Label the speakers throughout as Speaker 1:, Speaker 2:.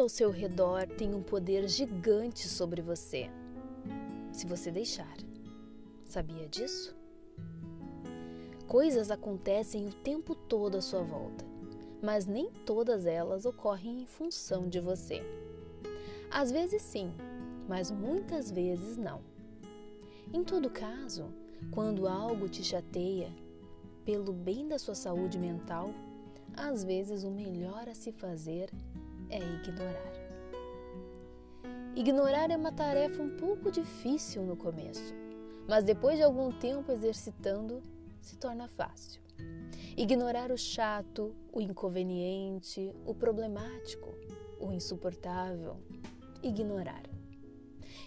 Speaker 1: Tudo ao seu redor tem um poder gigante sobre você, se você deixar. Sabia disso? Coisas acontecem o tempo todo à sua volta, mas nem todas elas ocorrem em função de você. Às vezes sim, mas muitas vezes não. Em todo caso, quando algo te chateia, pelo bem da sua saúde mental, às vezes o melhor a se fazer é ignorar. Ignorar é uma tarefa um pouco difícil no começo, mas depois de algum tempo exercitando, se torna fácil. Ignorar o chato, o inconveniente, o problemático, o insuportável. Ignorar.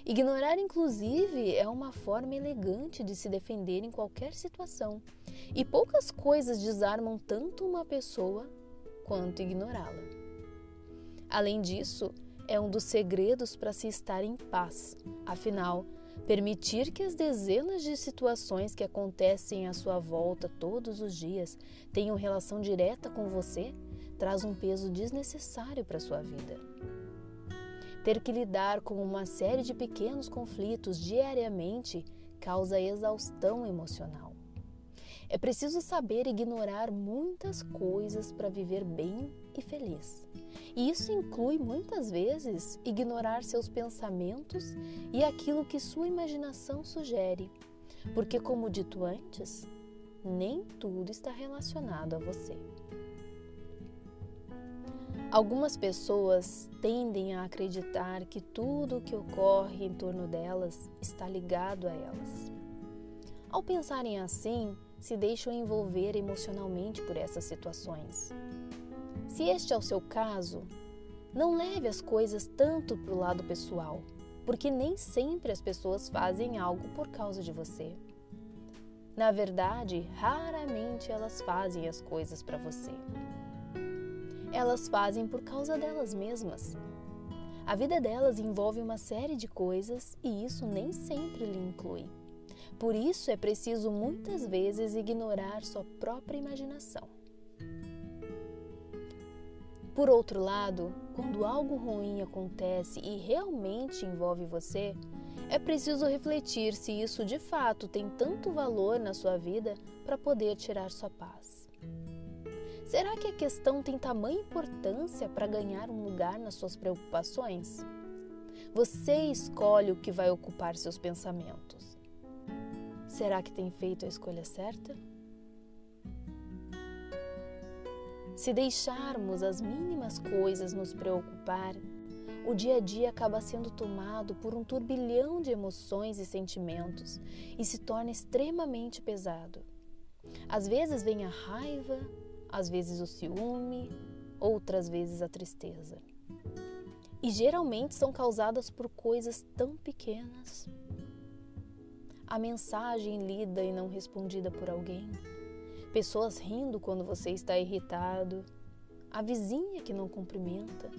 Speaker 1: Ignorar, inclusive, é uma forma elegante de se defender em qualquer situação, e poucas coisas desarmam tanto uma pessoa quanto ignorá-la. Além disso, é um dos segredos para se estar em paz. Afinal, permitir que as dezenas de situações que acontecem à sua volta todos os dias tenham relação direta com você traz um peso desnecessário para sua vida. Ter que lidar com uma série de pequenos conflitos diariamente causa exaustão emocional. É preciso saber ignorar muitas coisas para viver bem e feliz. E isso inclui muitas vezes ignorar seus pensamentos e aquilo que sua imaginação sugere, porque, como dito antes, nem tudo está relacionado a você. Algumas pessoas tendem a acreditar que tudo o que ocorre em torno delas está ligado a elas. Ao pensarem assim, se deixam envolver emocionalmente por essas situações. Se este é o seu caso, não leve as coisas tanto para o lado pessoal, porque nem sempre as pessoas fazem algo por causa de você. Na verdade, raramente elas fazem as coisas para você elas fazem por causa delas mesmas. A vida delas envolve uma série de coisas e isso nem sempre lhe inclui. Por isso é preciso muitas vezes ignorar sua própria imaginação. Por outro lado, quando algo ruim acontece e realmente envolve você, é preciso refletir se isso de fato tem tanto valor na sua vida para poder tirar sua paz. Será que a questão tem tamanha importância para ganhar um lugar nas suas preocupações? Você escolhe o que vai ocupar seus pensamentos. Será que tem feito a escolha certa? Se deixarmos as mínimas coisas nos preocupar, o dia a dia acaba sendo tomado por um turbilhão de emoções e sentimentos e se torna extremamente pesado. Às vezes vem a raiva, às vezes o ciúme, outras vezes a tristeza. E geralmente são causadas por coisas tão pequenas. A mensagem lida e não respondida por alguém, pessoas rindo quando você está irritado, a vizinha que não cumprimenta.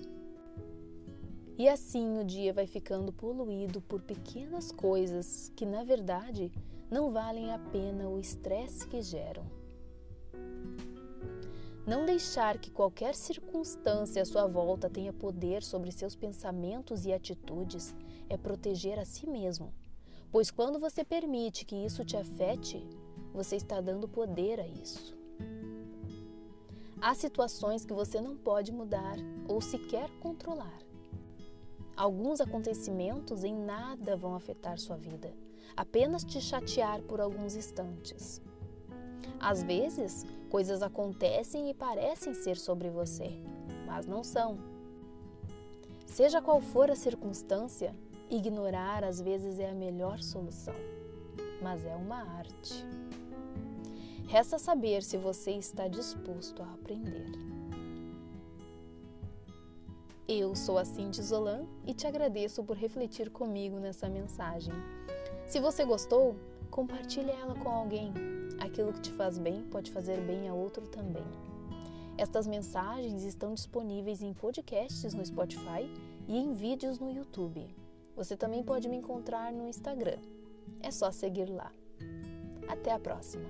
Speaker 1: E assim o dia vai ficando poluído por pequenas coisas que, na verdade, não valem a pena o estresse que geram. Não deixar que qualquer circunstância à sua volta tenha poder sobre seus pensamentos e atitudes é proteger a si mesmo, pois quando você permite que isso te afete, você está dando poder a isso. Há situações que você não pode mudar ou sequer controlar. Alguns acontecimentos em nada vão afetar sua vida, apenas te chatear por alguns instantes. Às vezes, coisas acontecem e parecem ser sobre você, mas não são. Seja qual for a circunstância, ignorar às vezes é a melhor solução, mas é uma arte. Resta saber se você está disposto a aprender. Eu sou a Cindy Zolan e te agradeço por refletir comigo nessa mensagem. Se você gostou, compartilhe ela com alguém Aquilo que te faz bem pode fazer bem a outro também. Estas mensagens estão disponíveis em podcasts no Spotify e em vídeos no YouTube. Você também pode me encontrar no Instagram. É só seguir lá. Até a próxima!